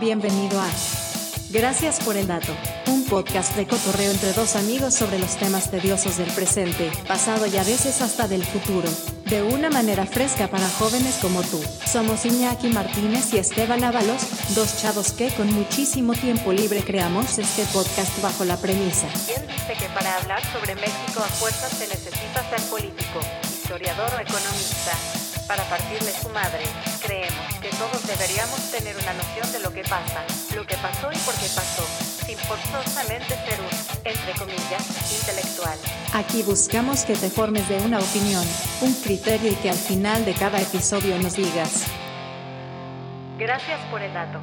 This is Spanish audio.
Bienvenido a Gracias por el dato, un podcast de cotorreo entre dos amigos sobre los temas tediosos del presente, pasado y a veces hasta del futuro, de una manera fresca para jóvenes como tú. Somos Iñaki Martínez y Esteban Ábalos, dos chavos que con muchísimo tiempo libre creamos este podcast bajo la premisa. ¿Quién dice que para hablar sobre México a fuerzas se necesita ser político, historiador o economista? Para partirle su madre, todos deberíamos tener una noción de lo que pasa, lo que pasó y por qué pasó, sin forzosamente ser un, entre comillas, intelectual. Aquí buscamos que te formes de una opinión, un criterio y que al final de cada episodio nos digas. Gracias por el dato.